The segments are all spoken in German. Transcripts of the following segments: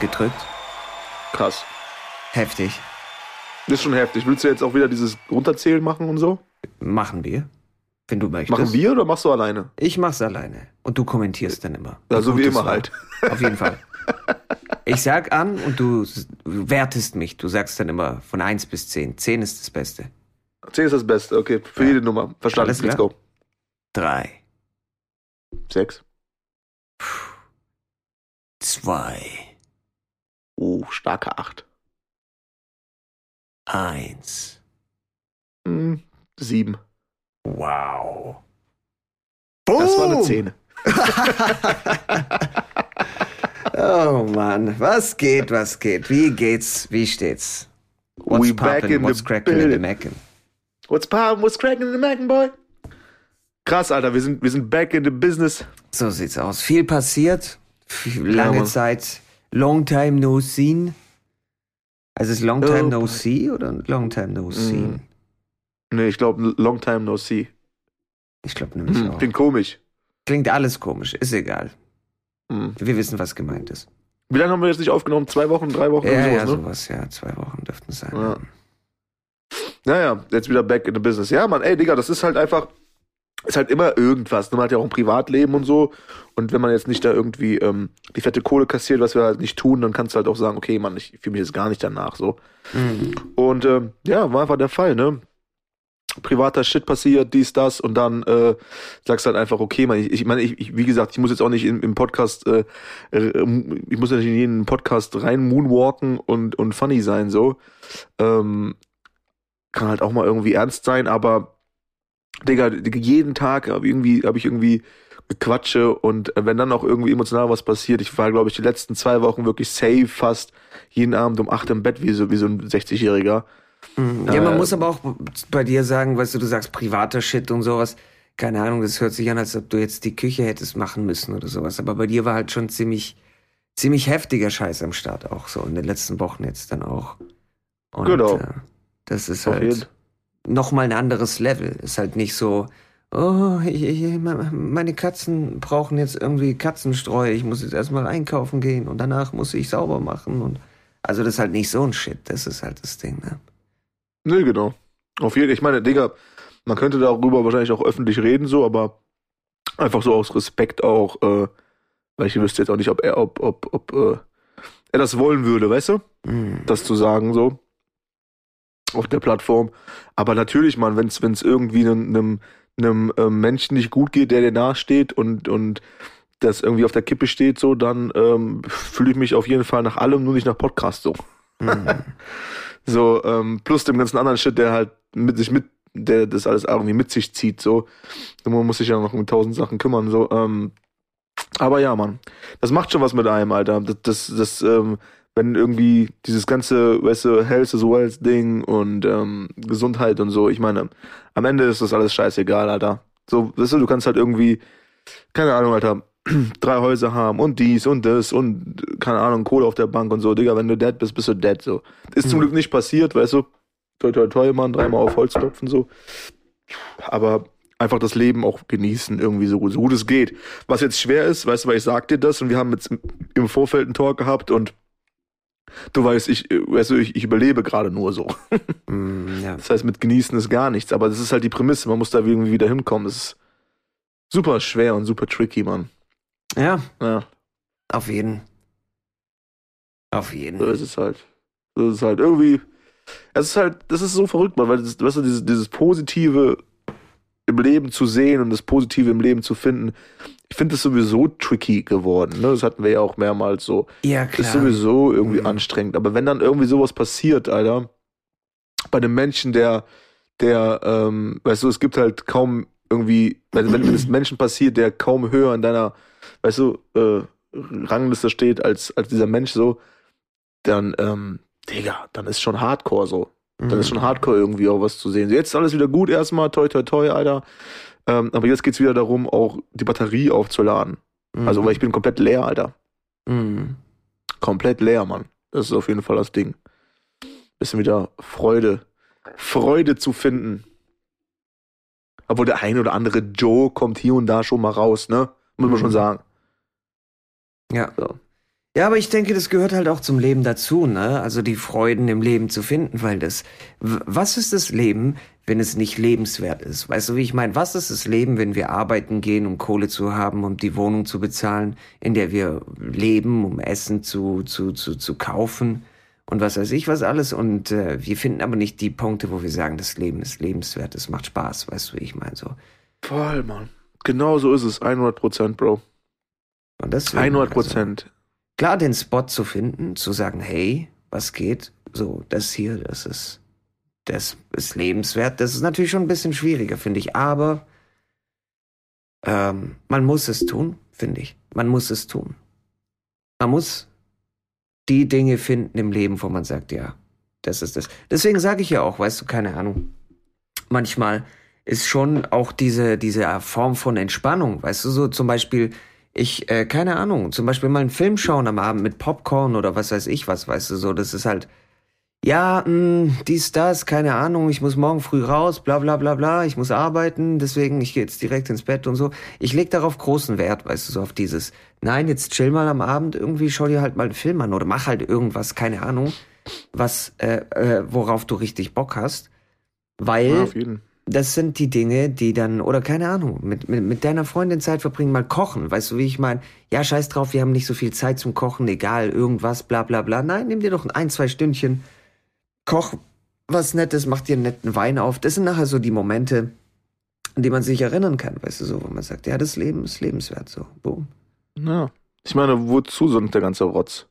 gedrückt. Krass. Heftig. Ist schon heftig. Willst du jetzt auch wieder dieses Runterzählen machen und so? Machen wir. Wenn du möchtest. Machen wir oder machst du alleine? Ich mach's alleine. Und du kommentierst dann immer. Ja, so wie immer war. halt. Auf jeden Fall. Ich sag an und du wertest mich. Du sagst dann immer von 1 bis 10. 10 ist das Beste. 10 ist das Beste. Okay, für jede Nummer. Verstanden. Alles Let's klar. go. 3, 6. 2, Oh, starke 8. 1. Hm, 7. Wow. Das war eine 10. Oh Mann, was geht, was geht? Wie geht's, wie steht's? What's We poppin', in what's crackin' in the. Mackin'? What's poppin', what's cracking in the Macken, boy? Krass, Alter. Wir sind, wir sind back in the business. So sieht's aus. Viel passiert, viel, lange Mann. Zeit, long time no seen. Also ist long time Oh, no boy. see oder long time no seen? Nee, ich glaube, long time no see. Ich glaube nämlich Hm, auch. klingt komisch. Klingt alles komisch, ist egal. Hm. Wir wissen, was gemeint ist. Wie lange haben wir jetzt nicht aufgenommen? Zwei Wochen, drei Wochen? Ja, irgendwie ja, sowas, ne? sowas, ja. Zwei Wochen dürften es sein. Ja. Naja, jetzt wieder back in the business. Ja, Mann, ey, Digga, das ist halt einfach, ist halt immer irgendwas. Man hat ja auch ein Privatleben und so. Und wenn man jetzt nicht da irgendwie ähm, die fette Kohle kassiert, was wir halt nicht tun, dann kannst du halt auch sagen, okay, Mann, ich fühle mich jetzt gar nicht danach so. Mhm. Und ähm, ja, war einfach der Fall, ne? Privater Shit passiert, dies, das, und dann äh, sagst halt einfach, okay, man, ich, ich meine, ich, ich, wie gesagt, ich muss jetzt auch nicht im, im Podcast, äh, äh, ich muss ja nicht in jeden Podcast rein moonwalken und, und funny sein, so. Ähm, kann halt auch mal irgendwie ernst sein, aber Digga, jeden Tag habe irgendwie, habe ich irgendwie Quatsche und äh, wenn dann auch irgendwie emotional was passiert, ich war, glaube ich, die letzten zwei Wochen wirklich safe fast jeden Abend um acht im Bett wie so, wie so ein 60-Jähriger. Mhm. Ja, man Äh, muss aber auch bei dir sagen, weißt du, du sagst privater Shit und sowas. Keine Ahnung, das hört sich an, als ob du jetzt die Küche hättest machen müssen oder sowas. Aber bei dir war halt schon ziemlich, ziemlich heftiger Scheiß am Start auch so in den letzten Wochen jetzt dann auch. Und, Genau. Äh, das ist Auf jeden. Nochmal ein anderes Level. Ist halt nicht so, oh, ich, ich, meine Katzen brauchen jetzt irgendwie Katzenstreu. Ich muss jetzt erstmal einkaufen gehen und danach muss ich sauber machen und also das ist halt nicht so ein Shit. Das ist halt das Ding, ne? Nee, genau. Auf jeden Ich meine, Digga, man könnte darüber wahrscheinlich auch öffentlich reden, so, aber einfach so aus Respekt auch, äh, weil ich wüsste jetzt auch nicht, ob er, ob, ob, ob äh, er das wollen würde, weißt du? Mhm. Das zu sagen, so. Auf der Plattform. Aber natürlich, man, wenn es irgendwie einem, einem, einem ähm, Menschen nicht gut geht, der dir nahesteht und, und das irgendwie auf der Kippe steht, so, dann ähm, fühle ich mich auf jeden Fall nach allem, nur nicht nach Podcast so. Mhm. So, ähm, plus dem ganzen anderen Shit, der halt mit sich mit, der das alles irgendwie mit sich zieht, so. Und Man muss sich ja noch um tausend Sachen kümmern, so. Ähm, aber ja, Mann, das macht schon was mit einem, Alter. Das, das, das ähm, wenn irgendwie dieses ganze, weißt du, Health is Wealth Ding und ähm, Gesundheit und so, ich meine, am Ende ist das alles scheißegal, Alter. So, weißt du, du kannst halt irgendwie, keine Ahnung, Alter, drei Häuser haben und dies und das und keine Ahnung, Kohle auf der Bank und so. Digga, wenn du dead bist, bist du dead so. Ist zum Mhm. Glück nicht passiert, weißt du. Toi, toi, toi, Mann, dreimal auf Holz klopfen so. Aber einfach das Leben auch genießen, irgendwie so, gut- so gut es geht. Was jetzt schwer ist, weißt du, weil ich sag dir das und wir haben jetzt im- im Vorfeld einen Talk gehabt und du weißt, ich, weißt du, ich, ich überlebe gerade nur so. Mhm, ja. Das heißt, mit genießen ist gar nichts. Aber das ist halt die Prämisse, man muss da irgendwie wieder hinkommen. Das ist super schwer und super tricky, Mann. ja, Ja. auf jeden. Auf jeden. So ist es halt. So ist es halt. Irgendwie, es ist halt, das ist so verrückt, man, weil das, weißt du, dieses, dieses Positive im Leben zu sehen und das Positive im Leben zu finden, ich finde das sowieso tricky geworden. Ne? Das hatten wir ja auch mehrmals so. Ja, Ist klar. sowieso irgendwie Mhm. anstrengend. Aber wenn dann irgendwie sowas passiert, Alter, bei einem Menschen, der, der, ähm, weißt du, es gibt halt kaum irgendwie, wenn, wenn es Menschen passiert, der kaum höher in deiner, weißt du, äh, Rangliste steht als, als dieser Mensch so, dann, ähm, Digga, dann ist schon Hardcore so. Dann ist schon Hardcore irgendwie auch was zu sehen. Jetzt ist alles wieder gut erstmal, toi toi toi, Alter. Ähm, aber jetzt geht's wieder darum, auch die Batterie aufzuladen. Mhm. Also, weil ich bin komplett leer, Alter. Mhm. Komplett leer, Mann. Das ist auf jeden Fall das Ding. Bisschen wieder Freude. Freude zu finden. Obwohl der ein oder andere Joe kommt hier und da schon mal raus, ne? Muss man Mhm. schon sagen. Ja. So. Ja, aber ich denke, das gehört halt auch zum Leben dazu, ne? Also die Freuden im Leben zu finden, weil das, was ist das Leben, wenn es nicht lebenswert ist? Weißt du, wie ich meine? Was ist das Leben, wenn wir arbeiten gehen, um Kohle zu haben, um die Wohnung zu bezahlen, in der wir leben, um Essen zu, zu, zu, zu kaufen und was weiß ich was alles und äh, wir finden aber nicht die Punkte, wo wir sagen, das Leben ist lebenswert, es macht Spaß, weißt du, wie ich meine, so. Voll, Mann. Genau so ist es, 100 Prozent, Bro. Und deswegen, 100 Prozent. Also, klar, den Spot zu finden, zu sagen, hey, was geht? So, das hier, das ist, das ist lebenswert. Das ist natürlich schon ein bisschen schwieriger, finde ich. Aber ähm, man muss es tun, finde ich. Man muss es tun. Man muss die Dinge finden im Leben, wo man sagt, ja, das ist das. Deswegen sage ich ja auch, weißt du, keine Ahnung. Manchmal ist schon auch diese, diese Form von Entspannung, weißt du, so zum Beispiel, ich, äh, keine Ahnung, zum Beispiel mal einen Film schauen am Abend mit Popcorn oder was weiß ich was, weißt du, so, das ist halt, ja, mh, hm, dies, das, keine Ahnung, ich muss morgen früh raus, bla bla bla bla, ich muss arbeiten, deswegen, ich gehe jetzt direkt ins Bett und so. Ich leg darauf großen Wert, weißt du, so auf dieses, nein, jetzt chill mal am Abend, irgendwie schau dir halt mal einen Film an oder mach halt irgendwas, keine Ahnung, was, äh, äh, worauf du richtig Bock hast. Weil Ja, das sind die Dinge, die dann, oder keine Ahnung, mit, mit, mit deiner Freundin Zeit verbringen, mal kochen. Weißt du, wie ich meine? Ja, scheiß drauf, wir haben nicht so viel Zeit zum Kochen, egal, irgendwas, bla bla bla. Nein, nimm dir doch ein, zwei Stündchen, koch was Nettes, mach dir einen netten Wein auf. Das sind nachher so die Momente, an die man sich erinnern kann, weißt du, so, wo man sagt, ja, das Leben ist lebenswert, so, boom. Ja. Ich meine, wozu sonst der ganze Rotz?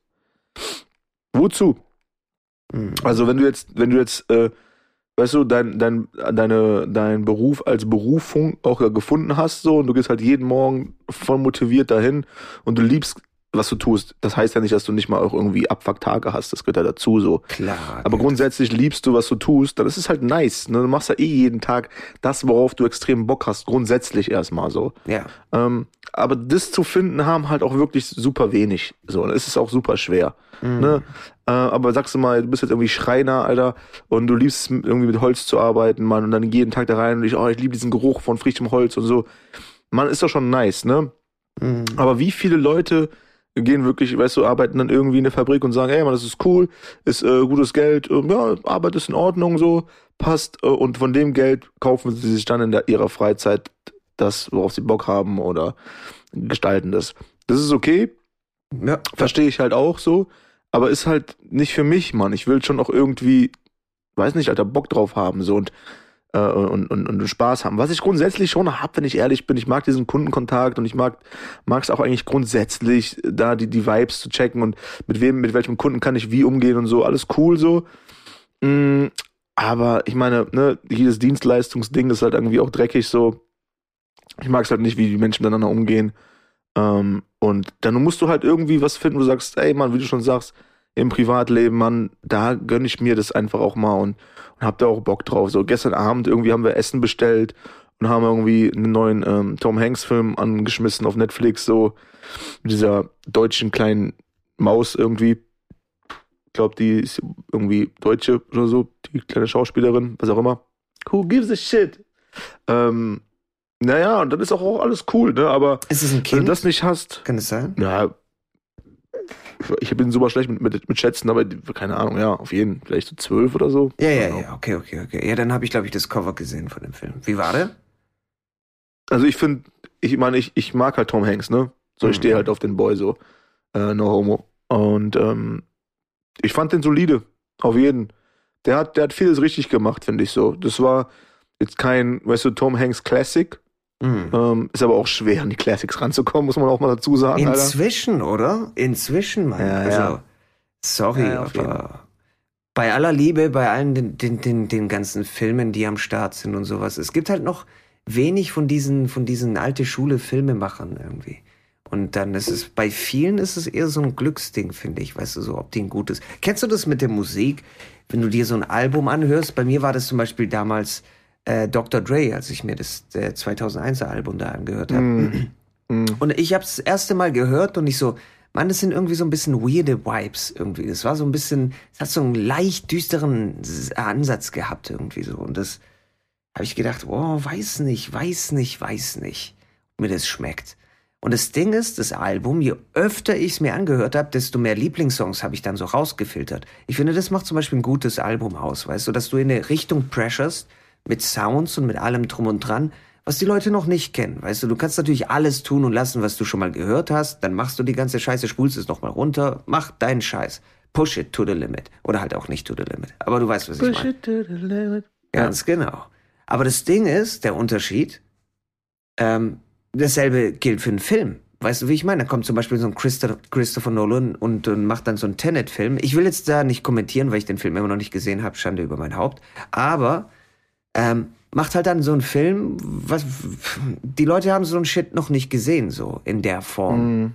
Wozu? Mhm. Also wenn du jetzt, wenn du jetzt, äh, weißt du, dein, dein, deine, dein Beruf als Berufung auch ja gefunden hast, so, und du gehst halt jeden Morgen voll motiviert dahin und du liebst, was du tust. Das heißt ja nicht, dass du nicht mal auch irgendwie Abfucktage hast, das gehört ja dazu, so. Klar. Aber grundsätzlich liebst du, was du tust, dann ist es halt nice. Ne? Du machst ja eh jeden Tag das, worauf du extrem Bock hast, grundsätzlich erstmal so. Ja. Ähm, aber das zu finden haben halt auch wirklich super wenig. So, und es ist auch super schwer. Mhm. Ne? Äh, aber sagst du mal, du bist jetzt irgendwie Schreiner, Alter, und du liebst irgendwie mit Holz zu arbeiten, Mann, und dann jeden Tag da rein und ich, oh, ich liebe diesen Geruch von frischem Holz und so. Man ist doch schon nice, ne? Mhm. Aber wie viele Leute gehen wirklich, weißt du, arbeiten dann irgendwie in der Fabrik und sagen, ey, man, das ist cool, ist äh, gutes Geld, äh, ja, Arbeit ist in Ordnung, so, passt, äh, und von dem Geld kaufen sie sich dann in der, ihrer Freizeit das, worauf sie Bock haben oder gestalten das. Das ist okay, Ja. verstehe ich halt auch so, aber ist halt nicht für mich, Mann. Ich will schon auch irgendwie, weiß nicht, Alter, Bock drauf haben, so, und äh, und, und, und Spaß haben. Was ich grundsätzlich schon hab, wenn ich ehrlich bin, ich mag diesen Kundenkontakt und ich mag es auch eigentlich grundsätzlich, da die, die Vibes zu checken und mit wem, mit welchem Kunden kann ich wie umgehen und so, alles cool so. Mm, aber ich meine, ne, jedes Dienstleistungsding ist halt irgendwie auch dreckig so. Ich mag es halt nicht, wie die Menschen miteinander umgehen. Ähm, und dann musst du halt irgendwie was finden, wo du sagst, ey Mann, wie du schon sagst, im Privatleben, Mann, da gönn ich mir das einfach auch mal und, und hab da auch Bock drauf. So gestern Abend irgendwie haben wir Essen bestellt und haben irgendwie einen neuen ähm, Tom Hanks Film angeschmissen auf Netflix, so mit dieser deutschen kleinen Maus irgendwie. Ich glaube, die ist irgendwie Deutsche oder so, die kleine Schauspielerin, was auch immer. Who gives a shit? Ähm, naja, und dann ist auch, auch alles cool, ne? Aber Ist es ein wenn du Kind? das nicht hast, Kann es sein? ja, ich bin super schlecht mit, mit, mit Schätzen, aber keine Ahnung, ja, auf jeden, vielleicht so zwölf oder so. Ja, ja, Genau. ja, okay, okay, okay. Ja, dann habe ich, glaube ich, das Cover gesehen von dem Film. Wie war der? Also ich finde, ich meine, ich, ich mag halt Tom Hanks, ne? So, ich Mhm. stehe halt auf den Boy so. Äh, no homo. Und ähm, ich fand den solide, auf jeden. Der hat, der hat vieles richtig gemacht, finde ich so. Das war jetzt kein, weißt du, Tom Hanks Classic. Mhm. Ähm, ist aber auch schwer, an die Classics ranzukommen, muss man auch mal dazu sagen, Alter. Inzwischen, oder? Inzwischen, Mann. Ja, also, ja. sorry, Ja, aber bei aller Liebe, bei allen den, den, den, den ganzen Filmen, die am Start sind und sowas, es gibt halt noch wenig von diesen, von diesen alte Schule Filmemachern irgendwie. Und dann ist es, bei vielen ist es eher so ein Glücksding, finde ich, weißt du, so, ob die ein gutes. Kennst du das mit der Musik? Wenn du dir so ein Album anhörst, bei mir war das zum Beispiel damals äh, Dr. Dre, als ich mir das äh, 2001er Album da angehört habe. Mm. Mm. Und ich habe das erste Mal gehört und ich so, Mann, das sind irgendwie so ein bisschen weirde Vibes irgendwie. Das war so ein bisschen, es hat so einen leicht düsteren Ansatz gehabt irgendwie so. Und das habe ich gedacht, oh, weiß nicht, weiß nicht, weiß nicht, ob mir das schmeckt. Und das Ding ist, das Album, je öfter ich es mir angehört habe, desto mehr Lieblingssongs habe ich dann so rausgefiltert. Ich finde, das macht zum Beispiel ein gutes Album aus, weißt du, dass du in eine Richtung pressurst mit Sounds und mit allem drum und dran, was die Leute noch nicht kennen. Weißt du, du kannst natürlich alles tun und lassen, was du schon mal gehört hast, dann machst du die ganze Scheiße, spulst es nochmal runter, mach deinen Scheiß. Push it to the limit. Oder halt auch nicht to the limit. Aber du weißt, was ich Push meine. it to the limit. Ganz genau. Aber das Ding ist, der Unterschied, ähm, dasselbe gilt für einen Film. Weißt du, wie ich meine? Da kommt zum Beispiel so ein Christo Christopher Nolan und, und macht dann so einen Tenet-Film. Ich will jetzt da nicht kommentieren, weil ich den Film immer noch nicht gesehen habe, Schande über mein Haupt. Aber ähm, macht halt dann so einen Film, was die Leute haben so einen Shit noch nicht gesehen, so in der Form. Mhm.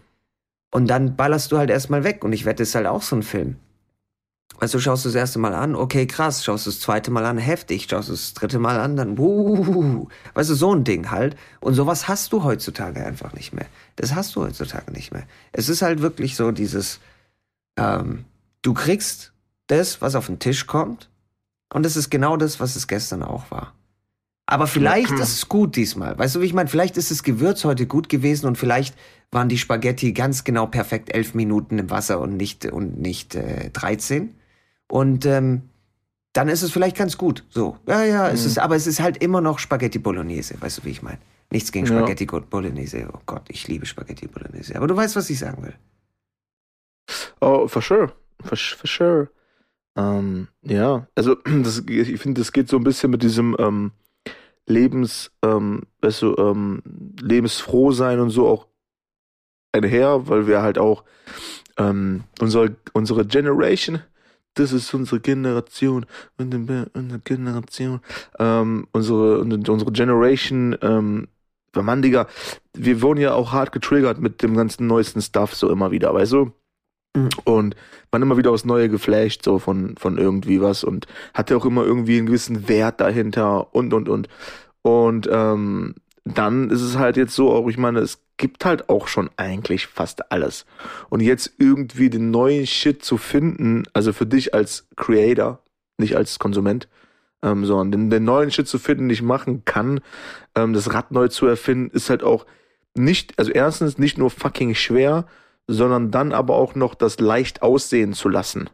Und dann ballerst du halt erstmal weg. Und ich wette, es ist halt auch so ein Film. Weißt du, schaust du das erste Mal an, okay, krass, schaust du das zweite Mal an, heftig, schaust du das dritte Mal an, dann, wuh, weißt du, so ein Ding halt. Und sowas hast du heutzutage einfach nicht mehr. Das hast du heutzutage nicht mehr. Es ist halt wirklich so dieses, ähm, du kriegst das, was auf den Tisch kommt, und es ist genau das, was es gestern auch war. Aber vielleicht ist es gut diesmal. Weißt du, wie ich meine? Vielleicht ist das Gewürz heute gut gewesen und vielleicht waren die Spaghetti ganz genau perfekt elf Minuten im Wasser und nicht, und nicht äh, 13. Und ähm, dann ist es vielleicht ganz gut. So, ja, ja, es ist, aber es ist halt immer noch Spaghetti Bolognese. Weißt du, wie ich meine? Nichts gegen Ja. Spaghetti Bolognese. Oh Gott, ich liebe Spaghetti Bolognese. Aber du weißt, was ich sagen will. Oh, for sure. For, for sure. Ähm, ja, also das, ich finde, das geht so ein bisschen mit diesem ähm, Lebens, ähm, weißt du, ähm, lebensfroh sein und so auch einher, weil wir halt auch ähm, unsere, unsere Generation, das ist unsere Generation, unsere Generation, ähm, unsere, unsere Generation, ähm, Mann, Digga, wir wurden ja auch hart getriggert mit dem ganzen neuesten Stuff so immer wieder, weißt du? Mhm. Und man immer wieder aufs Neue geflasht, so von, von irgendwie was und hatte auch immer irgendwie einen gewissen Wert dahinter und, und, und. Und ähm, dann ist es halt jetzt so, auch ich meine, es gibt halt auch schon eigentlich fast alles. Und jetzt irgendwie den neuen Shit zu finden, also für dich als Creator, nicht als Konsument, ähm, sondern den, den neuen Shit zu finden, den ich machen kann, ähm, das Rad neu zu erfinden, ist halt auch nicht, also erstens nicht nur fucking schwer, sondern dann aber auch noch das leicht aussehen zu lassen,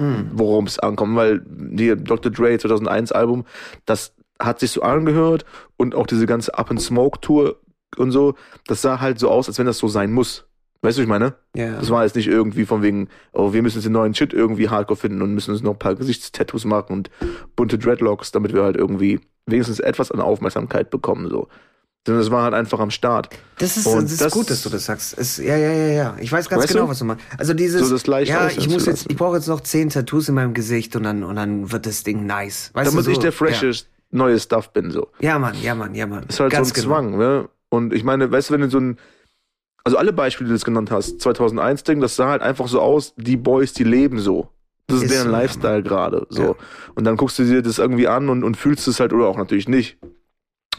Mhm. worum es ankommt, weil die Dr. Dre 2001 Album, das hat sich so angehört und auch diese ganze Up and Smoke Tour und so, das sah halt so aus, als wenn das so sein muss. Weißt du, was ich meine? Ja. Das war jetzt nicht irgendwie von wegen, oh, wir müssen jetzt den neuen Shit irgendwie hardcore finden und müssen uns noch ein paar Gesichtstattoos machen und bunte Dreadlocks, damit wir halt irgendwie wenigstens etwas an Aufmerksamkeit bekommen, so. Sondern es war halt einfach am Start. Das ist, das ist das- gut, dass du das sagst. Es, ja, ja, ja, ja. Ich weiß ganz Weißt genau, du? was du meinst. Also dieses, So das leicht ja, ich muss jetzt, ich brauche jetzt noch zehn Tattoos in meinem Gesicht und dann, und dann wird das Ding nice. Weißt Damit du, so, ich der freshe neue Stuff bin, so. Ja. ja, Mann, ja, Mann, ja, Mann. ist halt ganz so ein genau. Zwang, ne? Und ich meine, weißt du, wenn du so ein, also alle Beispiele, die du jetzt genannt hast, 2001 Ding, das sah halt einfach so aus, die Boys, die leben so. Das ist, Ist deren so, ja, Lifestyle gerade, so. Ja. Und dann guckst du dir das irgendwie an und, und fühlst es halt oder auch natürlich nicht.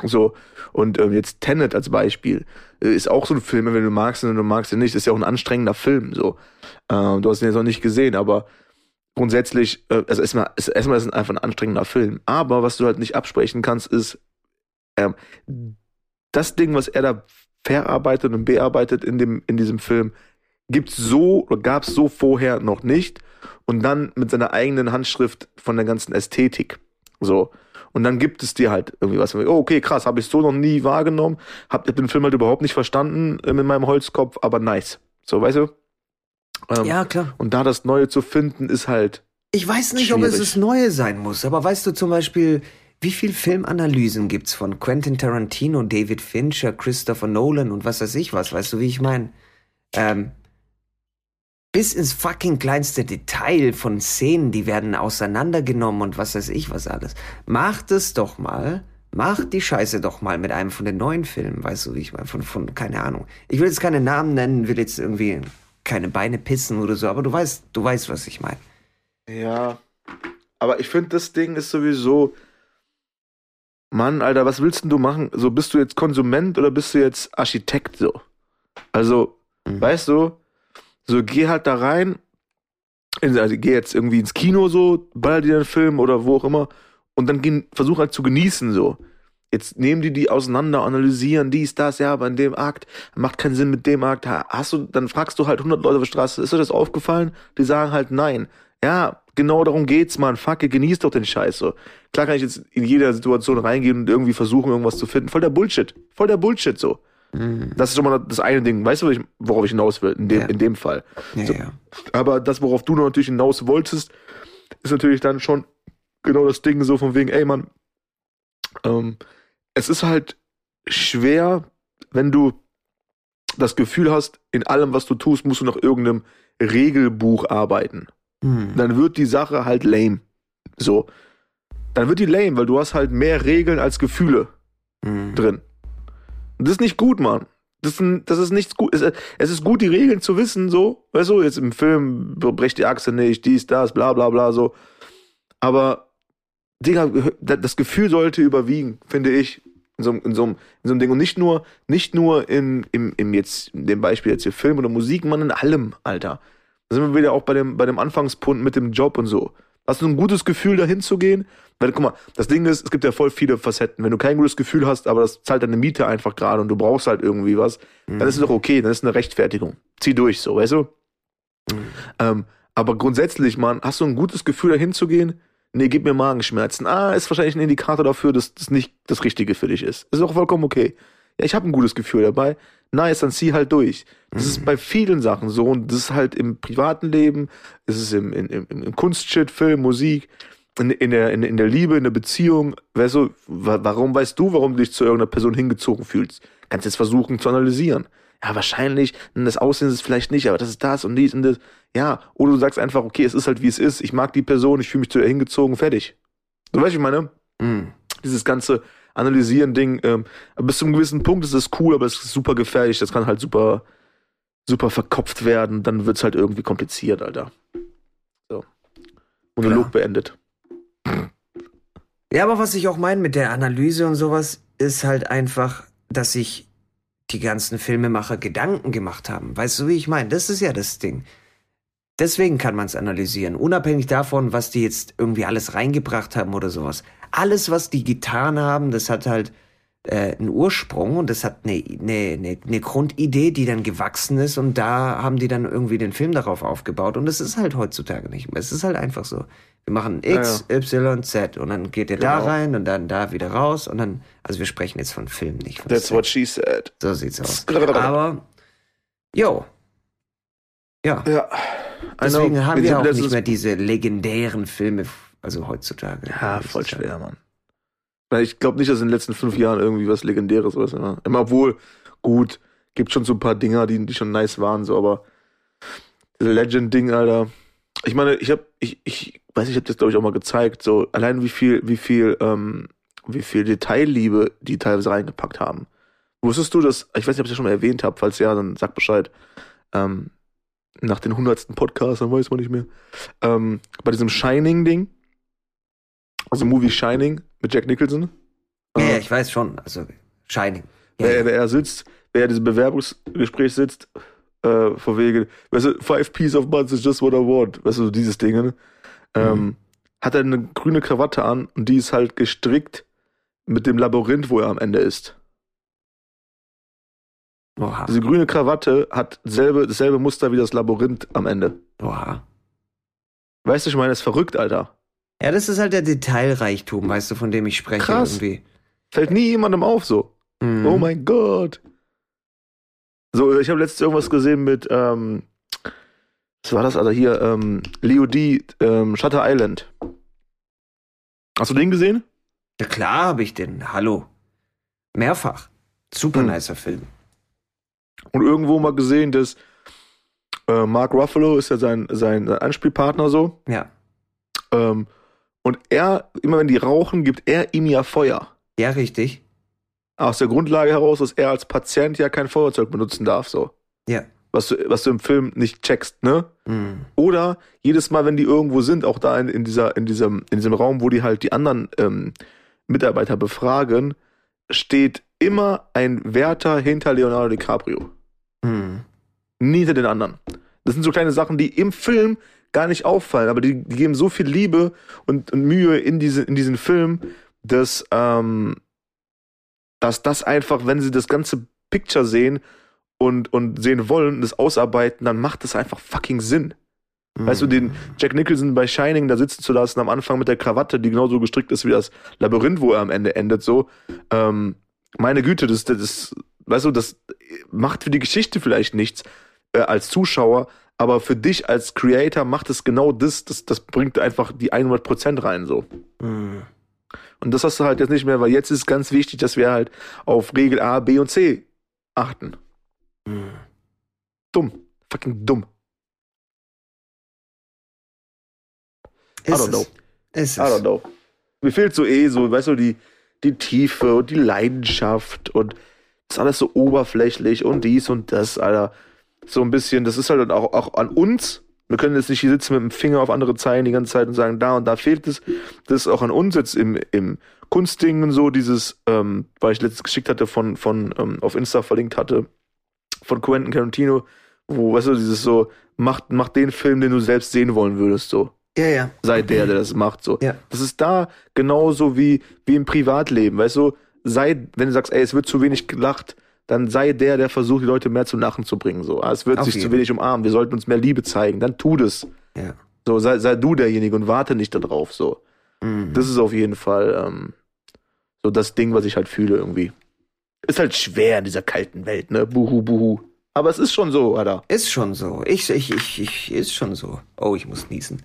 So. Und ähm, jetzt Tenet als Beispiel äh, ist auch so ein Film, wenn du magst und du magst ihn nicht, ist ja auch ein anstrengender Film, so. Ähm, du hast ihn jetzt noch nicht gesehen, aber grundsätzlich, äh, also erstmal, ist- erstmal ist es einfach ein anstrengender Film. Aber was du halt nicht absprechen kannst, ist, ähm, das Ding, was er da verarbeitet und bearbeitet in dem, in diesem Film, gibt's so oder gab's so vorher noch nicht. Und dann mit seiner eigenen Handschrift von der ganzen Ästhetik. So. Und dann gibt es dir halt irgendwie was. Oh, okay, krass, habe ich so noch nie wahrgenommen. Hab den Film halt überhaupt nicht verstanden äh, mit meinem Holzkopf, aber nice. So, weißt du? Ähm, Ja, klar. Und da das Neue zu finden, ist halt. Ich weiß nicht, ob es Schwierig. das Neue sein muss, aber weißt du zum Beispiel, wie viel Filmanalysen gibt's von Quentin Tarantino, David Fincher, Christopher Nolan und was weiß ich was, weißt du, wie ich meine? Ähm, bis ins fucking kleinste Detail von Szenen, die werden auseinandergenommen und was weiß ich was alles. Macht es doch mal. Macht die Scheiße doch mal mit einem von den neuen Filmen, weißt du, wie ich meine, von, von, keine Ahnung. Ich will jetzt keine Namen nennen, will jetzt irgendwie keine Beine pissen oder so, aber du weißt, du weißt, was ich meine. Ja. Aber ich finde, das Ding ist sowieso. Mann, Alter, was willst denn du machen? So, bist du jetzt Konsument oder bist du jetzt Architekt so? Also, Mhm. weißt du, so geh halt da rein, in, also geh jetzt irgendwie ins Kino so, baller dir einen Film oder wo auch immer und dann versuch halt zu genießen so. Jetzt nehmen die die auseinander, analysieren dies, das, ja, aber in dem Akt macht keinen Sinn mit dem Akt. Hast du, dann fragst du halt 100 Leute auf der Straße, ist dir das aufgefallen? Die sagen halt nein. Ja, genau darum geht's, man. Fuck, genießt doch den Scheiß so. Klar kann ich jetzt in jeder Situation reingehen und irgendwie versuchen, irgendwas zu finden. Voll der Bullshit. Voll der Bullshit so. Mhm. Das ist schon mal das eine Ding. Weißt du, worauf ich hinaus will? In dem, ja. in dem Fall. Ja, so. ja. Aber das, worauf du natürlich hinaus wolltest, ist natürlich dann schon genau das Ding so von wegen, ey, man, ähm, es ist halt schwer, wenn du das Gefühl hast, in allem, was du tust, musst du nach irgendeinem Regelbuch arbeiten. Hm. Dann wird die Sache halt lame. So. Dann wird die lame, weil du hast halt mehr Regeln als Gefühle hm. drin. Das ist nicht gut, Mann. Das ist, das ist nichts gut. Es, es, ist gut, die Regeln zu wissen, so. Weißt du, jetzt im Film brecht die Achse nicht, dies, das, bla, bla, bla, so. Aber Digga, das Gefühl sollte überwiegen, finde ich, in so, in so, in so einem Ding. Und nicht nur, nicht nur in, im, im jetzt, in dem Beispiel jetzt hier Film oder Musik, man in allem, Alter. Da sind wir wieder auch bei dem, bei dem Anfangspunkt mit dem Job und so. Hast du ein gutes Gefühl, dahin zu gehen? Weil, guck mal, das Ding ist, es gibt ja voll viele Facetten. Wenn du kein gutes Gefühl hast, aber das zahlt deine Miete einfach gerade und du brauchst halt irgendwie was, mhm. dann ist es doch okay, dann ist es eine Rechtfertigung. Zieh durch, so, weißt du? Mhm. Ähm, aber grundsätzlich, man, hast du ein gutes Gefühl, dahin zu gehen? nee, gib mir Magenschmerzen. Ah, ist wahrscheinlich ein Indikator dafür, dass das nicht das Richtige für dich ist. Ist auch vollkommen okay. Ja, ich habe ein gutes Gefühl dabei. Nice, dann zieh halt durch. Das mhm. ist bei vielen Sachen so und das ist halt im privaten Leben, es ist im, im, im, im Kunstshit, Film, Musik, in, in, der, in, in der Liebe, in der Beziehung. Weißt du, warum weißt du, warum du dich zu irgendeiner Person hingezogen fühlst? Kannst jetzt versuchen zu analysieren ja, wahrscheinlich, das Aussehen ist es vielleicht nicht, aber das ist das und dies und das. Ja, oder du sagst einfach, okay, es ist halt wie es ist, ich mag die Person, ich fühle mich zu ihr hingezogen, fertig. So weißt du, ich meine? Mm. Dieses ganze Analysieren-Ding, ähm, bis zu einem gewissen Punkt ist es cool, aber es ist super gefährlich, das kann halt super, super verkopft werden, dann wird's halt irgendwie kompliziert, Alter. So. Monolog ja. beendet. Ja, aber was ich auch meine mit der Analyse und sowas, ist halt einfach, dass ich die ganzen Filmemacher Gedanken gemacht haben. Weißt du, wie ich meine? Das ist ja das Ding. Deswegen kann man es analysieren, unabhängig davon, was die jetzt irgendwie alles reingebracht haben oder sowas. Alles, was die getan haben, das hat halt äh, einen Ursprung und das hat eine, eine, eine, eine Grundidee, die dann gewachsen ist und da haben die dann irgendwie den Film darauf aufgebaut und das ist halt heutzutage nicht mehr. Es ist halt einfach so. Wir machen X, ja, ja. Y, Z und dann geht ihr genau. da rein und dann da wieder raus und dann, also wir sprechen jetzt von Filmen, nicht von That's Set. what she said. So sieht's aus. Aber, yo. Ja. Ja. Deswegen know. haben wir auch nicht mehr diese legendären Filme, also heutzutage. Ja, voll schwer, Mann. Ich glaube nicht, dass in den letzten fünf Jahren irgendwie was Legendäres war. Immer, immer obwohl, gut, gibt schon so ein paar Dinger, die, die schon nice waren, so, aber Legend-Ding, Alter. Ich meine, ich habe, ich, ich weiß nicht, ich habe das glaube ich auch mal gezeigt, so allein wie viel, wie viel, ähm, wie viel Detailliebe die teilweise reingepackt haben. Wusstest du das? Ich weiß nicht, ob ich das schon mal erwähnt habe. Falls ja, dann sag Bescheid. Ähm, nach den hundertsten Podcast, dann weiß man nicht mehr. Ähm, bei diesem Shining-Ding, also Movie Shining mit Jack Nicholson. Ja, äh, ich weiß schon. Also Shining. Ja, wer, wer er sitzt, wer in diesem Bewerbungsgespräch sitzt, äh, vor wegen, weißt du, five piece of buns is just what I want, weißt du, dieses Ding, ne? Ähm, mhm. hat er eine grüne Krawatte an und die ist halt gestrickt mit dem Labyrinth, wo er am Ende ist. Oha. Diese grüne Krawatte hat selbe, dasselbe Muster wie das Labyrinth am Ende. Oha. Weißt du, ich meine, ist verrückt, Alter. Ja, das ist halt der Detailreichtum, weißt du, von dem ich spreche Krass. irgendwie. Fällt nie jemandem auf so. Mhm. Oh mein Gott. So, ich habe letztens irgendwas gesehen mit, ähm, was war das, also hier, ähm, Leo D, ähm, Shutter Island. Hast du den gesehen? Ja klar habe ich den. Hallo. Mehrfach. Super hm. nicer Film. Und irgendwo mal gesehen, dass äh, Mark Ruffalo ist ja sein, sein, sein Anspielpartner so. Ja. Ähm, und er, immer wenn die rauchen, gibt er ihm ja Feuer. Ja, richtig. Aus der Grundlage heraus, dass er als Patient ja kein Feuerzeug benutzen darf, so. Ja. Was du, was du im Film nicht checkst, ne? Mhm. Oder jedes Mal, wenn die irgendwo sind, auch da in, in, dieser, in, diesem, in diesem Raum, wo die halt die anderen ähm, Mitarbeiter befragen, steht immer ein Wärter hinter Leonardo DiCaprio. Mhm. Nie hinter den anderen. Das sind so kleine Sachen, die im Film gar nicht auffallen, aber die, die geben so viel Liebe und, und Mühe in, diese, in diesen Film, dass, ähm, dass das einfach, wenn sie das ganze Picture sehen und, und sehen wollen und das ausarbeiten, dann macht das einfach fucking Sinn. Weißt du, den Jack Nicholson bei Shining da sitzen zu lassen am Anfang mit der Krawatte, die genauso gestrickt ist wie das Labyrinth, wo er am Ende endet, so. Ähm, meine Güte, das, das, das, weißt du, das macht für die Geschichte vielleicht nichts äh, als Zuschauer, aber für dich als Creator macht es genau das, das, das bringt einfach die 100% rein, so. Mhm. Und das hast du halt jetzt nicht mehr, weil jetzt ist es ganz wichtig, dass wir halt auf Regel A, B und C achten. Mhm. Dumm. Fucking dumm. I Ist don't know. Ist I don't know. Mir fehlt so eh so, weißt du, die, die Tiefe und die Leidenschaft und ist alles so oberflächlich und dies und das, Alter. So ein bisschen, das ist halt auch, auch an uns. Wir können jetzt nicht hier sitzen mit dem Finger auf andere Zeilen die ganze Zeit und sagen, da und da fehlt es. Das ist auch an uns jetzt im, im Kunstding und so, dieses, ähm, weil ich letztens geschickt hatte von, von ähm, auf Insta verlinkt hatte, von Quentin Tarantino, wo, weißt du, dieses so, mach, mach den Film, den du selbst sehen wollen würdest, so Ja, ja. sei der, der das macht. So. Ja. Das ist da genauso wie, wie im Privatleben. Weißt du, sei, wenn du sagst, ey, es wird zu wenig gelacht, dann sei der, der versucht, die Leute mehr zum Lachen zu bringen. So. Ah, Es wird Auf sich zu wenig umarmen, wir sollten uns mehr Liebe zeigen, dann tu das. Ja. So, sei, sei du derjenige und warte nicht darauf. So. Mhm. Das ist auf jeden Fall ähm, so das Ding, was ich halt fühle irgendwie. Ist halt schwer in dieser kalten Welt, ne? Buhu, buhu. Aber es ist schon so, Alter. Ist schon so. Ich, ich, ich, ich, ist schon so. Oh, ich muss niesen.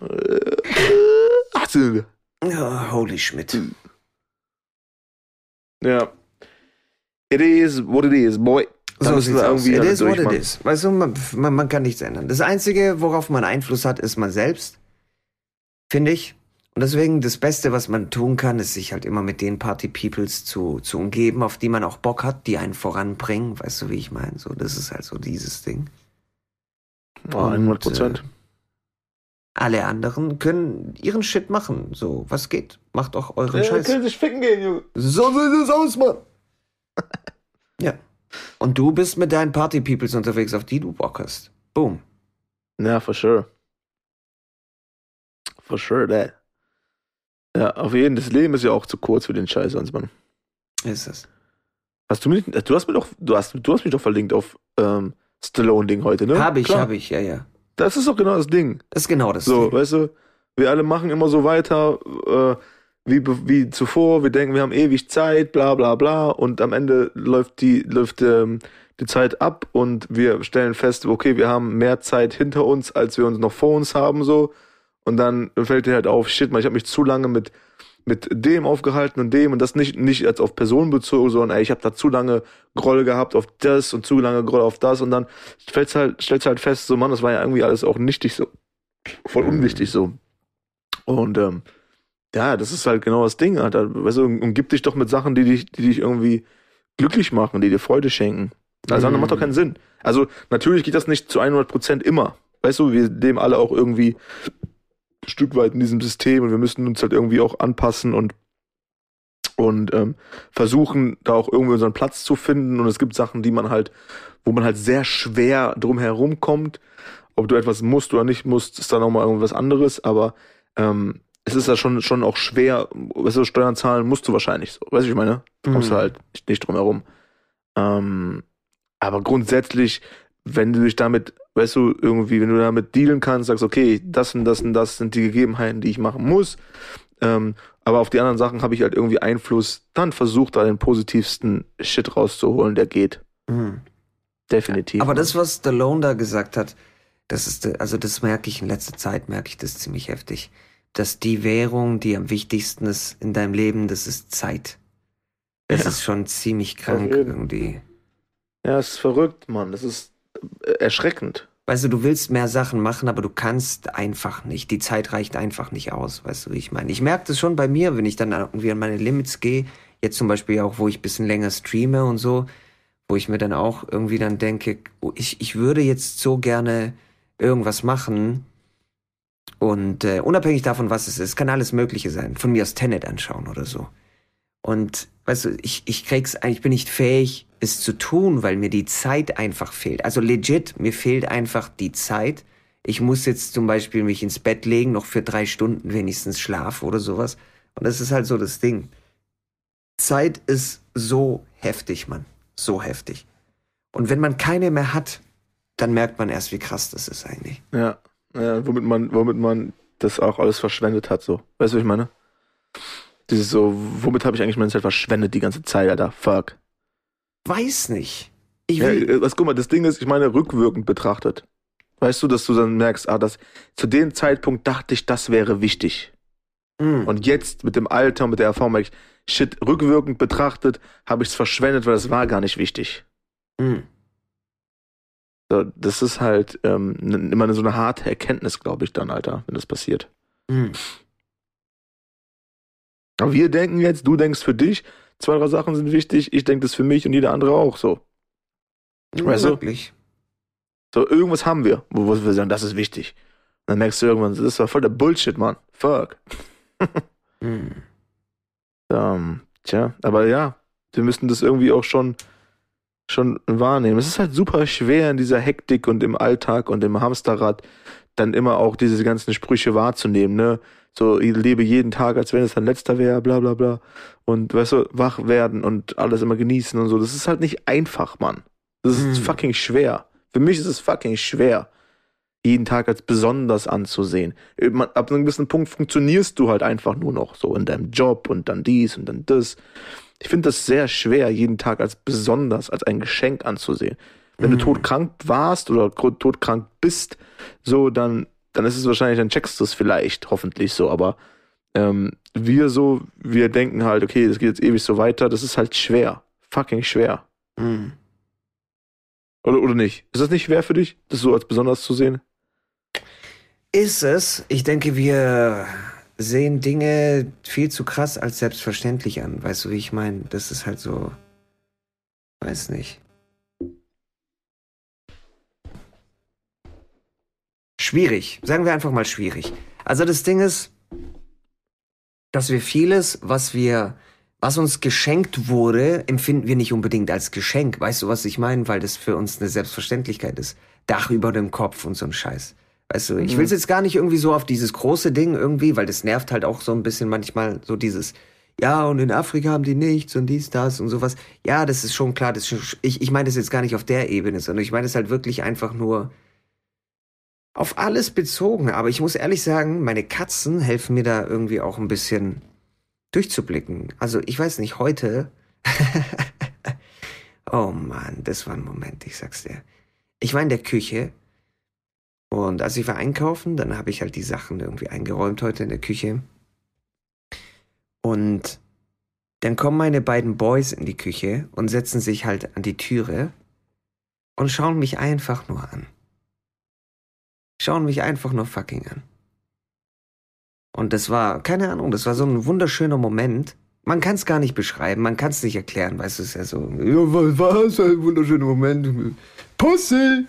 Ach, so. Ja, holy Schmidt. Ja. It is what it is, boy. Da So sieht's aus. irgendwie It is what it is. Weißt du, man, man, man kann nichts ändern. Das Einzige, worauf man Einfluss hat, ist man selbst. Finde ich. Und deswegen, das Beste, was man tun kann, ist sich halt immer mit den Party-Peoples zu, zu umgeben, auf die man auch Bock hat, die einen voranbringen. Weißt du, wie ich meine? So, das ist halt so dieses Ding. Ah, 100 Prozent. äh, Alle anderen können ihren Shit machen. So, was geht? Macht doch euren Scheiß. sich ficken gehen, Junge. So sieht es aus, Mann. ja. Und du bist mit deinen Party-Peoples unterwegs, auf die du Bock hast. Boom. Ja, for sure. For sure, that. Ja, auf jeden Fall. Das Leben ist ja auch zu kurz für den Scheiß sonst, Mann. Ist es. Hast du mich, du hast mir doch, du hast, du hast mich doch verlinkt auf ähm, Stallone-Ding heute, ne? Hab ich, Klar. hab ich, ja, ja. Das ist doch genau das Ding. Das ist genau das. So, Ding. weißt du, wir alle machen immer so weiter, äh, wie, wie zuvor. Wir denken, wir haben ewig Zeit, bla bla bla. Und am Ende läuft die, läuft ähm, die Zeit ab und wir stellen fest, okay, wir haben mehr Zeit hinter uns, als wir uns noch vor uns haben, so. Und dann fällt dir halt auf, shit, man, ich habe mich zu lange mit mit dem aufgehalten und dem und das nicht nicht als auf Personen bezogen, sondern ey, ich habe da zu lange Groll gehabt auf das und zu lange Groll auf das und dann stellst halt stellst halt fest, so Mann, das war ja irgendwie alles auch nichtig so voll unwichtig so. Und ähm, ja, das ist halt genau das Ding, Alter. Weißt du, umgib dich doch mit Sachen, die dich, die dich irgendwie glücklich machen, die dir Freude schenken. Das andere Mhm. macht doch keinen Sinn. Also, natürlich geht das nicht zu 100% immer. Weißt du, wir leben alle auch irgendwie Stück weit in diesem System und wir müssen uns halt irgendwie auch anpassen und und ähm, versuchen, da auch irgendwie unseren Platz zu finden. Und es gibt Sachen, die man halt, wo man halt sehr schwer drum herum kommt. Ob du etwas musst oder nicht musst, ist dann nochmal irgendwas anderes. Aber ähm, es ist ja schon, schon auch schwer, weißt du, Steuern zahlen musst du wahrscheinlich so. Weißt du, ich meine? Da kommst Mhm. du halt nicht, nicht drum herum. Ähm, aber grundsätzlich, wenn du dich damit, weißt du, irgendwie, wenn du damit dealen kannst, sagst, okay, das und das und das sind die Gegebenheiten, die ich machen muss. Ähm, aber auf die anderen Sachen habe ich halt irgendwie Einfluss, dann versuch da den positivsten Shit rauszuholen, der geht. Mhm. Definitiv. Aber das, was Stallone da gesagt hat, das ist, also das merke ich in letzter Zeit, merke ich das ziemlich heftig. Dass die Währung, die am wichtigsten ist in deinem Leben, das ist Zeit. Das Ja. ist schon ziemlich krank irgendwie. Ja, es ist verrückt, Mann. Das ist erschreckend. Weißt du, du willst mehr Sachen machen, aber du kannst einfach nicht. Die Zeit reicht einfach nicht aus. Weißt du, wie ich meine? Ich merke das schon bei mir, wenn ich dann irgendwie an meine Limits gehe. Jetzt zum Beispiel auch, wo ich bisschen länger streame und so, wo ich mir dann auch irgendwie dann denke, oh, ich, ich würde jetzt so gerne irgendwas machen. Und äh, unabhängig davon, was es ist, kann alles Mögliche sein. Von mir aus Tenet anschauen oder so. Und weißt du, ich, ich krieg's, ich bin nicht fähig, es zu tun, weil mir die Zeit einfach fehlt. Also legit, mir fehlt einfach die Zeit. Ich muss jetzt zum Beispiel mich ins Bett legen, noch für drei Stunden wenigstens Schlaf oder sowas. Und das ist halt so das Ding. Zeit ist so heftig, Mann. So heftig. Und wenn man keine mehr hat, dann merkt man erst, wie krass das ist eigentlich. Ja, ja womit man, womit man das auch alles verschwendet hat, so. Weißt du, was ich meine? Dieses so, womit habe ich eigentlich meine Zeit verschwendet die ganze Zeit, Alter? Fuck. Weiß nicht. Ich Ja, will, äh, was, guck mal, das Ding ist, ich meine, rückwirkend betrachtet. Weißt du, dass du dann merkst, ah, das, zu dem Zeitpunkt dachte ich, das wäre wichtig. Mm, Und jetzt mit dem Alter und mit der Erfahrung merke ich, shit, rückwirkend betrachtet habe ich es verschwendet, weil das war gar nicht wichtig. mm. So, das ist halt ähm, immer so eine harte Erkenntnis, glaube ich, dann, Alter, wenn das passiert. Mm. Aber wir denken jetzt, du denkst für dich, zwei, drei Sachen sind wichtig, ich denke das für mich und jeder andere auch so. Weißt du? Wirklich. So, irgendwas haben wir, wo wir sagen, das ist wichtig. Und dann merkst du irgendwann, das war voll der Bullshit, Mann. Fuck. Mm. Ähm, tja, aber ja, wir müssen das irgendwie auch schon, schon wahrnehmen. Es ist halt super schwer in dieser Hektik und im Alltag und im Hamsterrad dann immer auch diese ganzen Sprüche wahrzunehmen, ne? So, ich lebe jeden Tag, als wenn es dein letzter wäre, bla bla bla. Und weißt du, wach werden und alles immer genießen und so. Das ist halt nicht einfach, Mann. Das ist Hm. fucking schwer. Für mich ist es fucking schwer, jeden Tag als besonders anzusehen. Man- Ab einem gewissen Punkt funktionierst du halt einfach nur noch so in deinem Job und dann dies und dann das. Ich finde das sehr schwer, jeden Tag als besonders, als ein Geschenk anzusehen. Wenn du Mhm. todkrank warst oder todkrank bist, so, dann, dann ist es wahrscheinlich, dann checkst du es vielleicht, hoffentlich so, aber ähm, wir so, wir denken halt, okay, das geht jetzt ewig so weiter, das ist halt schwer. Fucking schwer. Mm. Oder, oder nicht? Ist das nicht schwer für dich, das so als besonders zu sehen? Ist es. Ich denke, wir sehen Dinge viel zu krass als selbstverständlich an. Weißt du, wie ich meine? Das ist halt so. Weiß nicht. Schwierig. Sagen wir einfach mal schwierig. Also das Ding ist, dass wir vieles, was wir, was uns geschenkt wurde, empfinden wir nicht unbedingt als Geschenk. Weißt du, was ich meine? Weil das für uns eine Selbstverständlichkeit ist. Dach über dem Kopf und so ein Scheiß. Weißt du, ich Mhm. will es jetzt gar nicht irgendwie so auf dieses große Ding irgendwie, weil das nervt halt auch so ein bisschen manchmal so dieses, ja, und in Afrika haben die nichts und dies, das und sowas. Ja, das ist schon klar, das ist schon, ich, ich meine das jetzt gar nicht auf der Ebene, sondern ich meine es halt wirklich einfach nur auf alles bezogen. Aber ich muss ehrlich sagen, meine Katzen helfen mir da irgendwie auch ein bisschen durchzublicken. Also ich weiß nicht, heute. oh Mann, das war ein Moment, ich sag's dir. Ich war in der Küche und als ich war einkaufen, dann habe ich halt die Sachen irgendwie eingeräumt heute in der Küche. Und dann kommen meine beiden Boys in die Küche und setzen sich halt an die Türe und schauen mich einfach nur an. Schauen mich einfach nur fucking an. Und das war, keine Ahnung, das war so ein wunderschöner Moment. Man kann es gar nicht beschreiben, man kann es nicht erklären, weißt du, es ist ja so, ja, was war's, ein wunderschöner Moment. Pussy!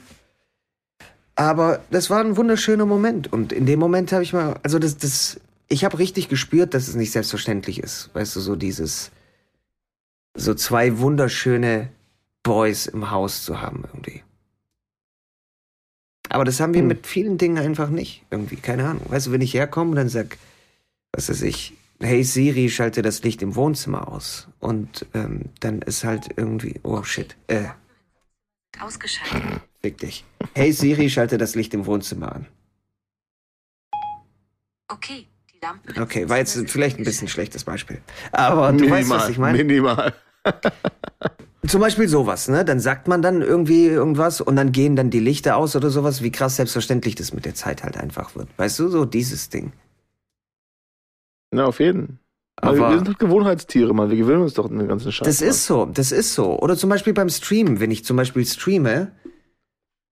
Aber das war ein wunderschöner Moment. Und in dem Moment habe ich mal, also das, das, ich habe richtig gespürt, dass es nicht selbstverständlich ist. Weißt du, so dieses, so zwei wunderschöne Boys im Haus zu haben irgendwie. Aber das haben wir Hm. mit vielen Dingen einfach nicht. Irgendwie, keine Ahnung. Weißt du, wenn ich herkomme und dann sag, was weiß ich, hey Siri, schalte das Licht im Wohnzimmer aus. Und ähm, dann ist halt irgendwie, oh shit, äh, Ausgeschaltet. fick dich. Hey Siri, schalte das Licht im Wohnzimmer an. Okay, die Lampe. Okay, war jetzt vielleicht ein bisschen schlechtes Beispiel. Aber du weißt, was ich meine. Minimal. Zum Beispiel sowas, ne? Dann sagt man dann irgendwie irgendwas und dann gehen dann die Lichter aus oder sowas, wie krass selbstverständlich das mit der Zeit halt einfach wird. Weißt du, so dieses Ding. Na, auf jeden. Aber Aber- wir sind halt Gewohnheitstiere, Mann. Wir gewöhnen uns doch an den ganzen Scheiß. Das ist so, das ist so. Oder zum Beispiel beim Streamen, wenn ich zum Beispiel streame,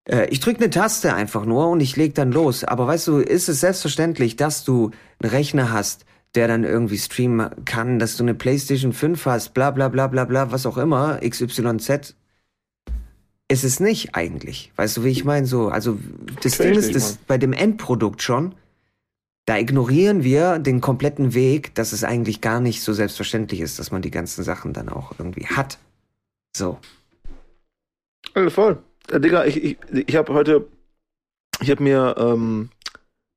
äh, ich drücke eine Taste einfach nur und ich leg dann los. Aber weißt du, ist es selbstverständlich, dass du einen Rechner hast, der dann irgendwie streamen kann, dass du eine PlayStation 5 hast, bla bla bla bla bla, was auch immer, XYZ. Ist es nicht eigentlich. Weißt du, wie ich meine? So, also das Ding ist, nicht, das, Mann. bei dem Endprodukt schon, da ignorieren wir den kompletten Weg, dass es eigentlich gar nicht so selbstverständlich ist, dass man die ganzen Sachen dann auch irgendwie hat. So. Ja, voll. Äh, Digga, ich, ich, ich habe heute, ich habe mir, ähm,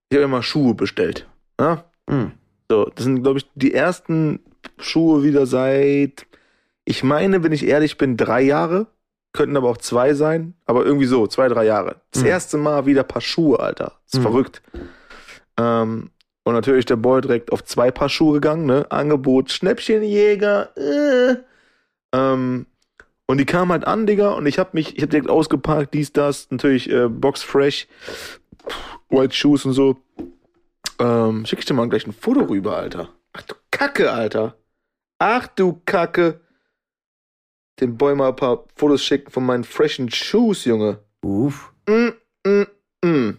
ich habe mir mal Schuhe bestellt. Ja? Hm. So, das sind, glaube ich, die ersten Schuhe wieder seit, ich meine, wenn ich ehrlich bin, drei Jahre. Könnten aber auch zwei sein, aber irgendwie so, zwei, drei Jahre. Das Mhm. erste Mal wieder Paar Schuhe, Alter. ist Mhm. verrückt. Ähm, und natürlich der Boy direkt auf zwei Paar Schuhe gegangen, ne? Angebot, Schnäppchenjäger, äh. Ähm, und die kamen halt an, Digga, und ich hab mich, ich hab direkt ausgepackt, dies, das, natürlich äh, Box Fresh, White Shoes und so. Ähm, schick ich dir mal gleich ein Foto rüber, Alter. Ach du Kacke, Alter. Ach du Kacke. Boy mal ein paar Fotos schicken von meinen freshen Shoes, Junge. Uff. Mm, mm, mm.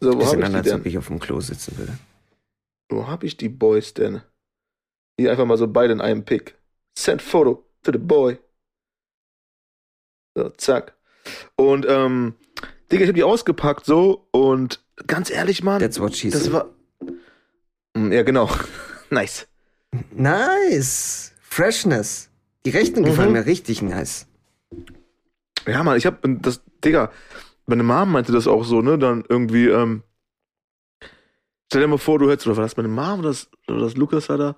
So, wo hab Bisschen ich die als ob denn? ich auf dem Klo sitzen würde. Wo hab ich die Boys denn? Hier einfach mal so beide in einem Pick. Send Photo to the boy. So, zack. Und, ähm, Digga, ich hab die ausgepackt so und ganz ehrlich, Mann, That's what she das war. Mm, Ja, genau. nice. Nice. Freshness. Die rechten gefallen Mhm. mir richtig nice. Ja, Mann, ich hab das, Digga, meine Mom meinte das auch so, ne, dann irgendwie, ähm, stell dir mal vor, du hättest, oder war das meine Mom oder das, oder das Lukas war da?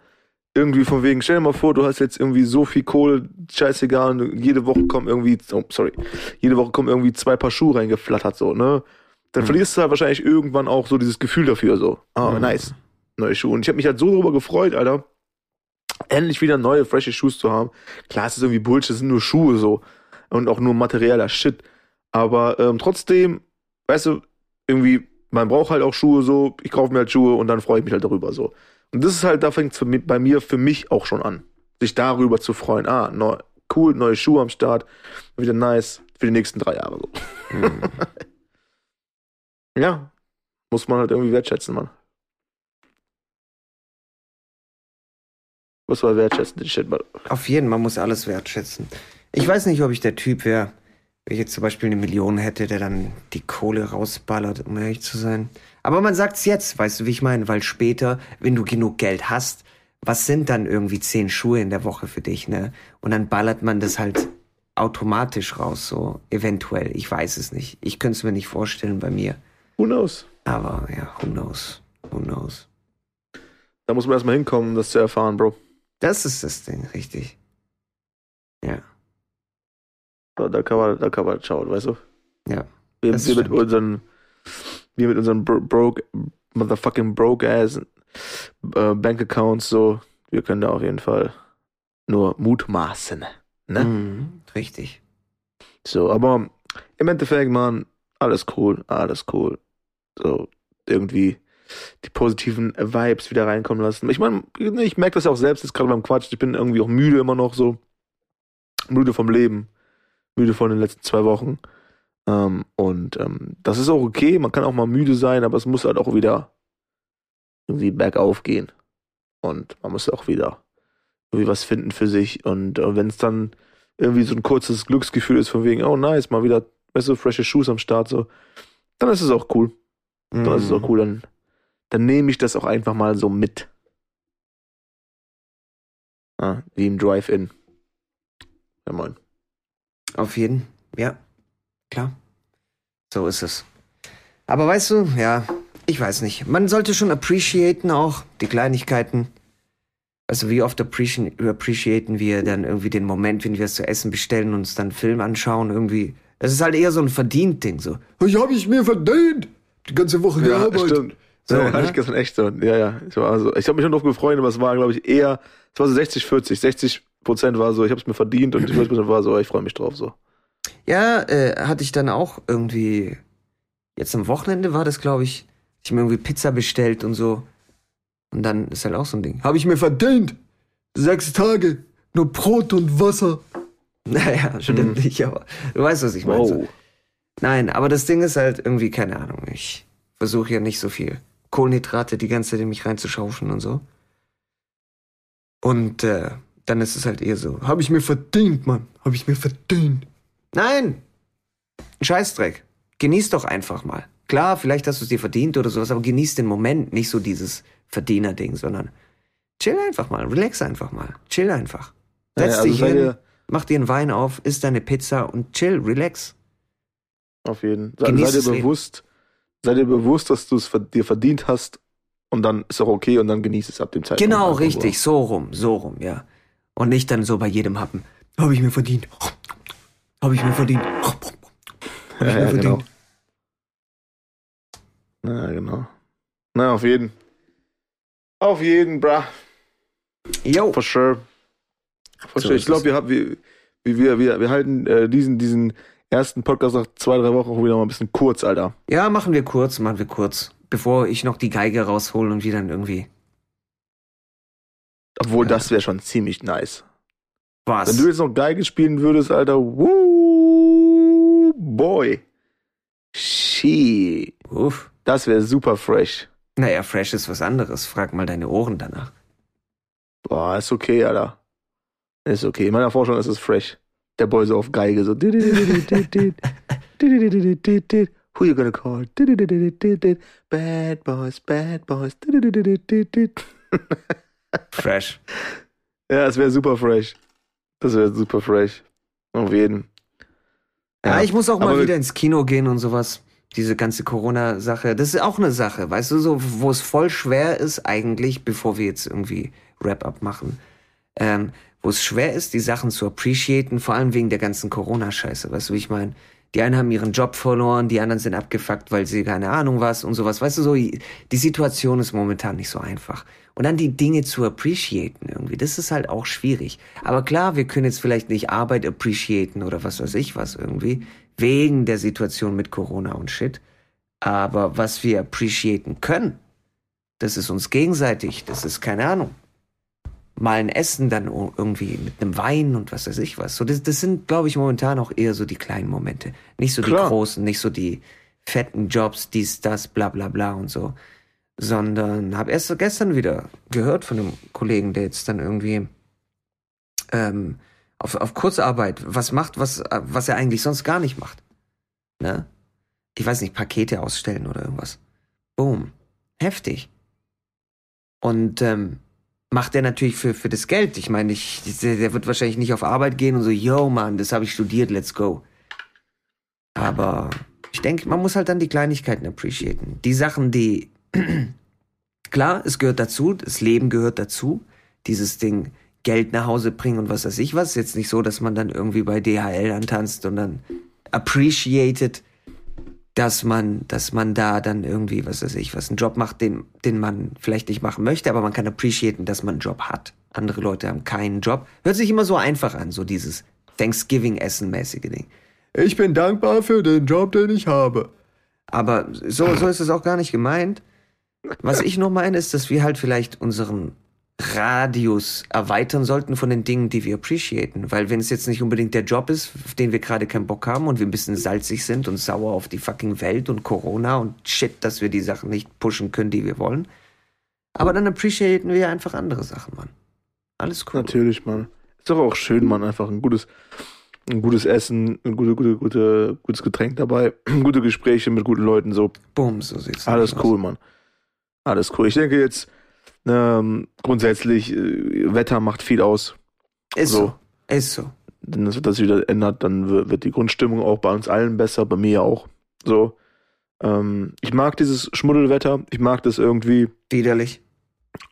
Irgendwie von wegen, stell dir mal vor, du hast jetzt irgendwie so viel Kohle, scheißegal, jede Woche kommen irgendwie, oh, sorry, jede Woche kommen irgendwie zwei Paar Schuhe reingeflattert, so, ne? Dann Mhm. verlierst du halt wahrscheinlich irgendwann auch so dieses Gefühl dafür, so, ah, Mhm. nice, neue Schuhe. Und ich habe mich halt so darüber gefreut, Alter, endlich wieder neue, frische Shoes zu haben. Klar, es ist irgendwie Bullshit, es sind nur Schuhe, so, und auch nur materieller Shit. Aber ähm, trotzdem, weißt du, irgendwie, man braucht halt auch Schuhe so, ich kaufe mir halt Schuhe und dann freue ich mich halt darüber so. Und das ist halt, da fängt es bei mir für mich auch schon an, sich darüber zu freuen. Ah, neu, cool, neue Schuhe am Start, wieder nice für die nächsten drei Jahre so. Mhm. Ja, muss man halt irgendwie wertschätzen, Mann. Muss man wertschätzen, den Shit, Mann. Auf jeden, man muss alles wertschätzen. Ich weiß nicht, ob ich der Typ wäre, wenn ich jetzt zum Beispiel eine Million hätte, der dann die Kohle rausballert, um ehrlich zu sein. Aber man sagt's jetzt, weißt du, wie ich meine? Weil später, wenn du genug Geld hast, was sind dann irgendwie zehn Schuhe in der Woche für dich, ne? Und dann ballert man das halt automatisch raus, so eventuell. Ich weiß es nicht. Ich könnte es mir nicht vorstellen bei mir. Who knows? Aber ja, who knows? Who knows? Da muss man erstmal hinkommen, um das zu erfahren, Bro. Das ist das Ding, richtig. Ja. Da, da kann man, da kann man schauen, weißt du? Ja, Wir, wir mit unseren, wir mit unseren bro broke, motherfucking broke ass äh, Bankaccounts so, wir können da auf jeden Fall nur mutmaßen. Ne? Mhm, richtig. So, aber im Endeffekt, man, alles cool, alles cool. So, irgendwie die positiven Vibes wieder reinkommen lassen. Ich meine, ich merke das ja auch selbst jetzt gerade beim Quatsch. Ich bin irgendwie auch müde immer noch so. Müde vom Leben. Müde von den letzten zwei Wochen. Ähm, und ähm, das ist auch okay. Man kann auch mal müde sein, aber es muss halt auch wieder irgendwie bergauf gehen. Und man muss auch wieder irgendwie was finden für sich. Und äh, wenn es dann irgendwie so ein kurzes Glücksgefühl ist, von wegen, oh nice, mal wieder, weißt du, frische Shoes am Start, so, dann ist es auch cool. Dann ist es Mhm. auch cool, dann, dann nehme ich das auch einfach mal so mit. Ah, wie im Drive-In. Ja, moin. Auf jeden, ja, klar. So ist es. Aber weißt du, ja, ich weiß nicht. Man sollte schon appreciaten auch die Kleinigkeiten. Also wie oft appreci appreciaten wir dann irgendwie den Moment, wenn wir es zu essen bestellen und uns dann einen Film anschauen, irgendwie. Es ist halt eher so ein Verdient-Ding, so. Ich habe ich mir verdient. Die ganze Woche Ja, stimmt. So, ja, hatte ne? ich gestern echt so. Ja, ja. Ich, war also, ich habe mich schon drauf gefreut, aber es war, glaube ich, eher, es war so 60, 40. 60 Prozent war so, ich habe es mir verdient und 40 Prozent war so, ich freue mich drauf, so. Ja, äh, hatte ich dann auch irgendwie. Jetzt am Wochenende war das, glaube ich. Ich mir irgendwie Pizza bestellt und so. Und dann ist halt auch so ein Ding. Habe ich mir verdient. Sechs Tage. Nur Brot und Wasser. Naja, stimmt Mhm. nicht, aber du weißt, was ich meine. So. Wow. Nein, aber das Ding ist halt irgendwie, keine Ahnung. Ich versuche ja nicht so viel Kohlenhydrate die ganze Zeit in mich reinzuschaufeln und so. Und äh, dann ist es halt eher so. Habe ich mir verdient, Mann. Habe ich mir verdient. Nein! Ein Scheißdreck. Genieß doch einfach mal. Klar, vielleicht hast du es dir verdient oder sowas, aber genieß den Moment, nicht so dieses Verdiener-Ding, sondern chill einfach mal, relax einfach mal, chill einfach. Ja, Setz also dich hin, ihr- mach dir einen Wein auf, isst deine Pizza und chill, relax. Auf jeden. Genieß seid ihr Leben. bewusst, seid ihr bewusst, dass du es dir verdient hast und dann ist auch okay und dann genieß es ab dem Zeitpunkt. Genau, richtig, so rum, so rum, ja. Und nicht dann so bei jedem Happen. Habe ich mir verdient. Habe ich mir verdient. Habe ich Ja, mir ja, genau. verdient. Ja, genau. Na, auf jeden. Auf jeden, bruh. Jo. For sure. For So sure. Ich glaube, wir, haben- wir, wir, wir, wir halten äh, diesen, diesen ersten Podcast nach zwei, drei Wochen auch wieder mal ein bisschen kurz, Alter. Ja, machen wir kurz, machen wir kurz. Bevor ich noch die Geige raushole und wieder irgendwie. Obwohl, Ja. das wäre schon ziemlich nice. Was? Wenn du jetzt noch Geige spielen würdest, Alter, woo, boy. Shit. Uff. Das wäre super fresh. Naja, fresh ist was anderes. Frag mal deine Ohren danach. Boah, ist okay, Alter. Ist okay. In meiner Forschung ist es fresh. Der Boy so auf Geige so. Who you gonna call? Bad boys, bad boys. Fresh. Ja, es wäre super fresh. Das wäre super fresh. Auf jeden. Ja, ich muss auch mal wieder ins Kino gehen und sowas. Diese ganze Corona-Sache, das ist auch eine Sache, weißt du, so, wo es voll schwer ist eigentlich, bevor wir jetzt irgendwie Wrap-up machen, ähm, wo es schwer ist, die Sachen zu appreciaten, vor allem wegen der ganzen Corona-Scheiße, weißt du, wie ich meine? Die einen haben ihren Job verloren, die anderen sind abgefuckt, weil sie keine Ahnung was und sowas. Weißt du, so, die Situation ist momentan nicht so einfach. Und dann die Dinge zu appreciaten irgendwie, das ist halt auch schwierig. Aber klar, wir können jetzt vielleicht nicht Arbeit appreciaten oder was weiß ich was irgendwie, wegen der Situation mit Corona und Shit. Aber was wir appreciaten können, das ist uns gegenseitig, das ist keine Ahnung. Mal ein Essen dann irgendwie mit einem Wein und was weiß ich was. So, das, das sind, glaube ich, momentan auch eher so die kleinen Momente. Nicht so die Klar. großen, nicht so die fetten Jobs, dies, das, bla bla bla und so. Sondern habe erst so gestern wieder gehört von einem Kollegen, der jetzt dann irgendwie ähm, auf, auf Kurzarbeit was macht, was, was er eigentlich sonst gar nicht macht. Ne? Ich weiß nicht, Pakete ausstellen oder irgendwas. Boom. Heftig. Und ähm, macht er natürlich für, für das Geld. Ich meine, ich, der, wird wahrscheinlich nicht auf Arbeit gehen und so, yo, Mann, das habe ich studiert, let's go. Aber ich denke, man muss halt dann die Kleinigkeiten appreciaten. Die Sachen, die, klar, es gehört dazu, das Leben gehört dazu. Dieses Ding, Geld nach Hause bringen und was weiß ich was. Jetzt nicht so, dass man dann irgendwie bei DHL antanzt und dann appreciated, dass man, dass man da dann irgendwie, was weiß ich, was einen Job macht, den, den man vielleicht nicht machen möchte, aber man kann appreciaten, dass man einen Job hat. Andere Leute haben keinen Job. Hört sich immer so einfach an, so dieses Thanksgiving-Essen-mäßige Ding. Ich bin dankbar für den Job, den ich habe. Aber so, so ist es auch gar nicht gemeint. Was ich nur meine, ist, dass wir halt vielleicht unseren Radius erweitern sollten von den Dingen, die wir appreciaten. Weil wenn es jetzt nicht unbedingt der Job ist, auf den wir gerade keinen Bock haben und wir ein bisschen salzig sind und sauer auf die fucking Welt und Corona und shit, dass wir die Sachen nicht pushen können, die wir wollen. Aber dann appreciaten wir einfach andere Sachen, Mann. Alles cool. Natürlich, Mann. Ist doch auch schön, Mann. Einfach ein gutes, ein gutes Essen, ein gute, gute, gute, gutes Getränk dabei, gute Gespräche mit guten Leuten, so. Bumm, so sieht's Alles cool, Mann. Alles cool. Ich denke jetzt, ähm, grundsätzlich, äh, Wetter macht viel aus. Ist so. So. Ist so. Wenn das Wetter sich wieder ändert, dann wird die Grundstimmung auch bei uns allen besser, bei mir auch. So. Ähm, ich mag dieses Schmuddelwetter. Ich mag das irgendwie Widerlich.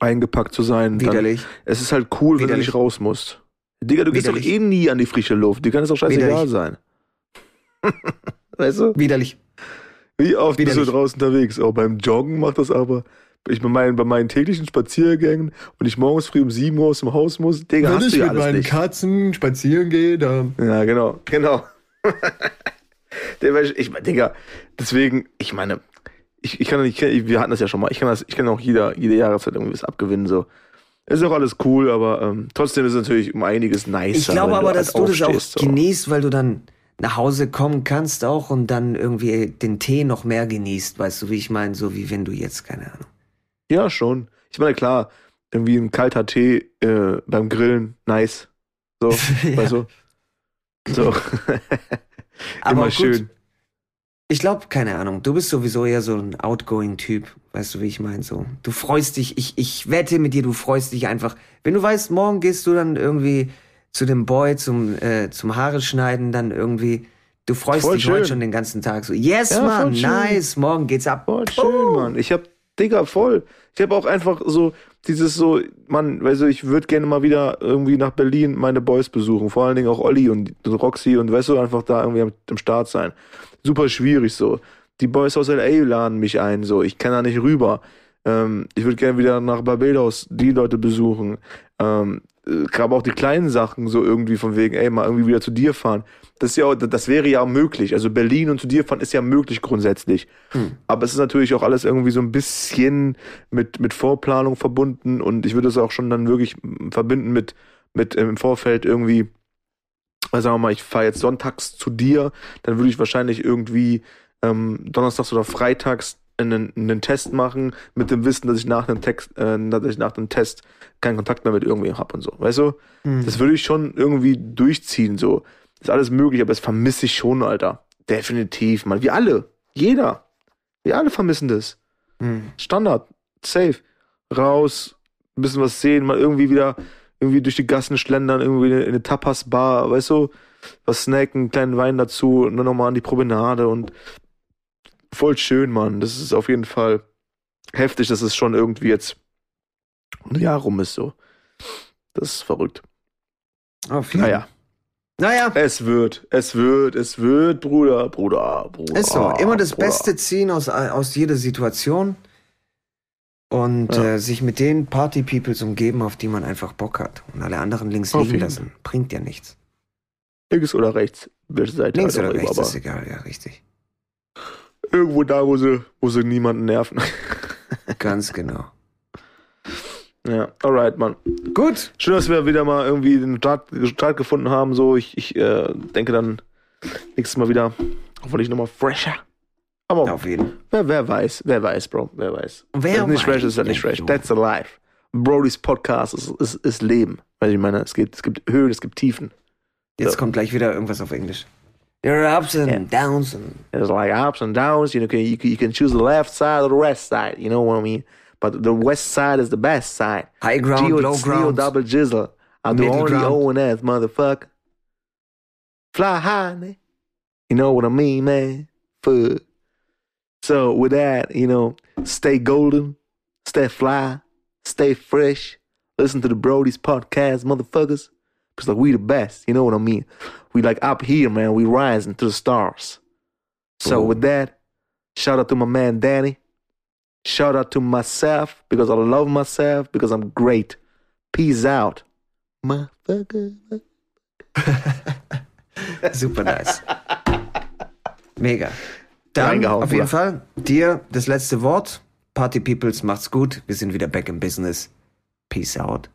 eingepackt zu sein. Dann, Widerlich. es ist halt cool, wenn du Widerlich. nicht raus musst. Digga, du gehst doch Widerlich. eh nie an die frische Luft. Die kann es doch scheißegal Widerlich. sein. weißt du? Widerlich. Wie oft bist du Widerlich. draußen unterwegs? Auch beim Joggen macht das aber. Ich bei meinen, bei meinen täglichen Spaziergängen und ich morgens früh um 7 Uhr aus dem Haus muss, Digga, hast du ja alles nicht. Katzen spazieren gehe, dann. Ja, genau, genau. Der, weiß- ich meine, Digga, deswegen, ich meine, ich, ich kann nicht, ich, wir hatten das ja schon mal, ich kann das, ich kann auch jeder, jede Jahreszeit irgendwie was abgewinnen, so. Ist auch alles cool, aber ähm, trotzdem ist es natürlich um einiges nicer. Ich glaube wenn aber, halt dass du das auch genießt, weil du dann nach Hause kommen kannst auch und dann irgendwie den Tee noch mehr genießt, weißt du, wie ich meine, so wie wenn du jetzt, keine Ahnung. Ja, schon. Ich meine, klar, irgendwie ein kalter Tee äh, beim Grillen, nice. So, Ja. weißt du? So. Aber Immer gut. schön. Ich glaube, keine Ahnung, du bist sowieso eher so ein outgoing Typ, weißt du, wie ich meine, so. Du freust dich, ich, ich wette mit dir, du freust dich einfach. Wenn du weißt, morgen gehst du dann irgendwie zu dem Boy zum, äh, zum Haare schneiden, dann irgendwie, du freust Voll dich schön. heute schon den ganzen Tag so. Yes, Ja, Mann, nice, morgen geht's ab. Voll schön, Mann. Ich hab, Digga, voll. Ich habe auch einfach so dieses so, Mann, du, ich würde gerne mal wieder irgendwie nach Berlin meine Boys besuchen. Vor allen Dingen auch Olli und Roxy und weißt du, einfach da irgendwie am, am Start sein. Super schwierig so. Die Boys aus LA laden mich ein, so. Ich kann da nicht rüber. Ähm, ich würde gerne wieder nach Barbados die Leute besuchen. Ähm, aber auch die kleinen Sachen so irgendwie von wegen, ey, mal irgendwie wieder zu dir fahren. Das ist ja, das wäre ja möglich. Also Berlin und zu dir fahren ist ja möglich grundsätzlich. Hm. Aber es ist natürlich auch alles irgendwie so ein bisschen mit, mit Vorplanung verbunden und ich würde es auch schon dann wirklich verbinden mit, mit im Vorfeld irgendwie, also sagen wir mal, ich fahre jetzt sonntags zu dir, dann würde ich wahrscheinlich irgendwie ähm, donnerstags oder freitags einen, einen Test machen, mit dem Wissen, dass ich nach einem Text, äh, dass ich nach dem Test keinen Kontakt mehr mit irgendwem habe und so. Weißt du? Mhm. Das würde ich schon irgendwie durchziehen, so. ist alles möglich, aber das vermisse ich schon, Alter. Definitiv, man. Wir alle. Jeder. Wir alle vermissen das. Mhm. Standard. Safe. Raus, ein bisschen was sehen, mal irgendwie wieder irgendwie durch die Gassen schlendern, irgendwie in eine Tapas-Bar, weißt du? Was snacken, kleinen Wein dazu und dann nochmal an die Promenade und voll schön, Mann. Das ist auf jeden Fall heftig, dass es schon irgendwie jetzt ein Jahr rum ist so. Das ist verrückt. Auf jeden Naja. Naja. Es wird, es wird, es wird, Bruder, Bruder, Bruder. Ist so. Immer das Bruder. Beste ziehen aus, aus jeder Situation und ja. äh, sich mit den Party-Peoples umgeben, auf die man einfach Bock hat. Und alle anderen links auf liegen lassen. Bringt ja nichts. Links oder rechts? Welche Seite Links oder rechts, ist egal, ja, richtig. Irgendwo da, wo sie, wo sie niemanden nerven. Ganz genau. Ja, alright, Mann. Gut. Schön, dass wir wieder mal irgendwie den Start, Start gefunden haben. So, ich, ich äh, denke dann nächstes Mal wieder, hoffentlich nochmal fresher. Aber auf jeden. Wer, wer weiß, wer weiß, Bro, wer weiß. Wer ist nicht fresh, ist halt nicht fresh. That's a life. Brody's Podcast ist, ist, ist Leben. Weil ich meine, es gibt, es gibt Höhen, es gibt Tiefen. Jetzt so. kommt gleich wieder irgendwas auf Englisch. There are ups and yeah. downs. And There's like ups and downs. You know, you can, you can choose the left side or the west side. You know what I mean? But the west side is the best side. High ground, Geo, low ground. double jizzle. I'm the only O and S motherfucker. Fly high, man. You know what I mean, man? Fuck. So with that, you know, stay golden, stay fly, stay fresh. Listen to the Brody's podcast, motherfuckers. Cause like we the best, you know what I mean? We like up here, man. We rising to the stars. So Ooh. with that, shout out to my man Danny. Shout out to myself because I love myself because I'm great. Peace out, motherfucker. Super nice. Mega. Dann auf jeden Fall dir das letzte Wort. Party Peoples macht's gut. Wir sind wieder back in business. Peace out.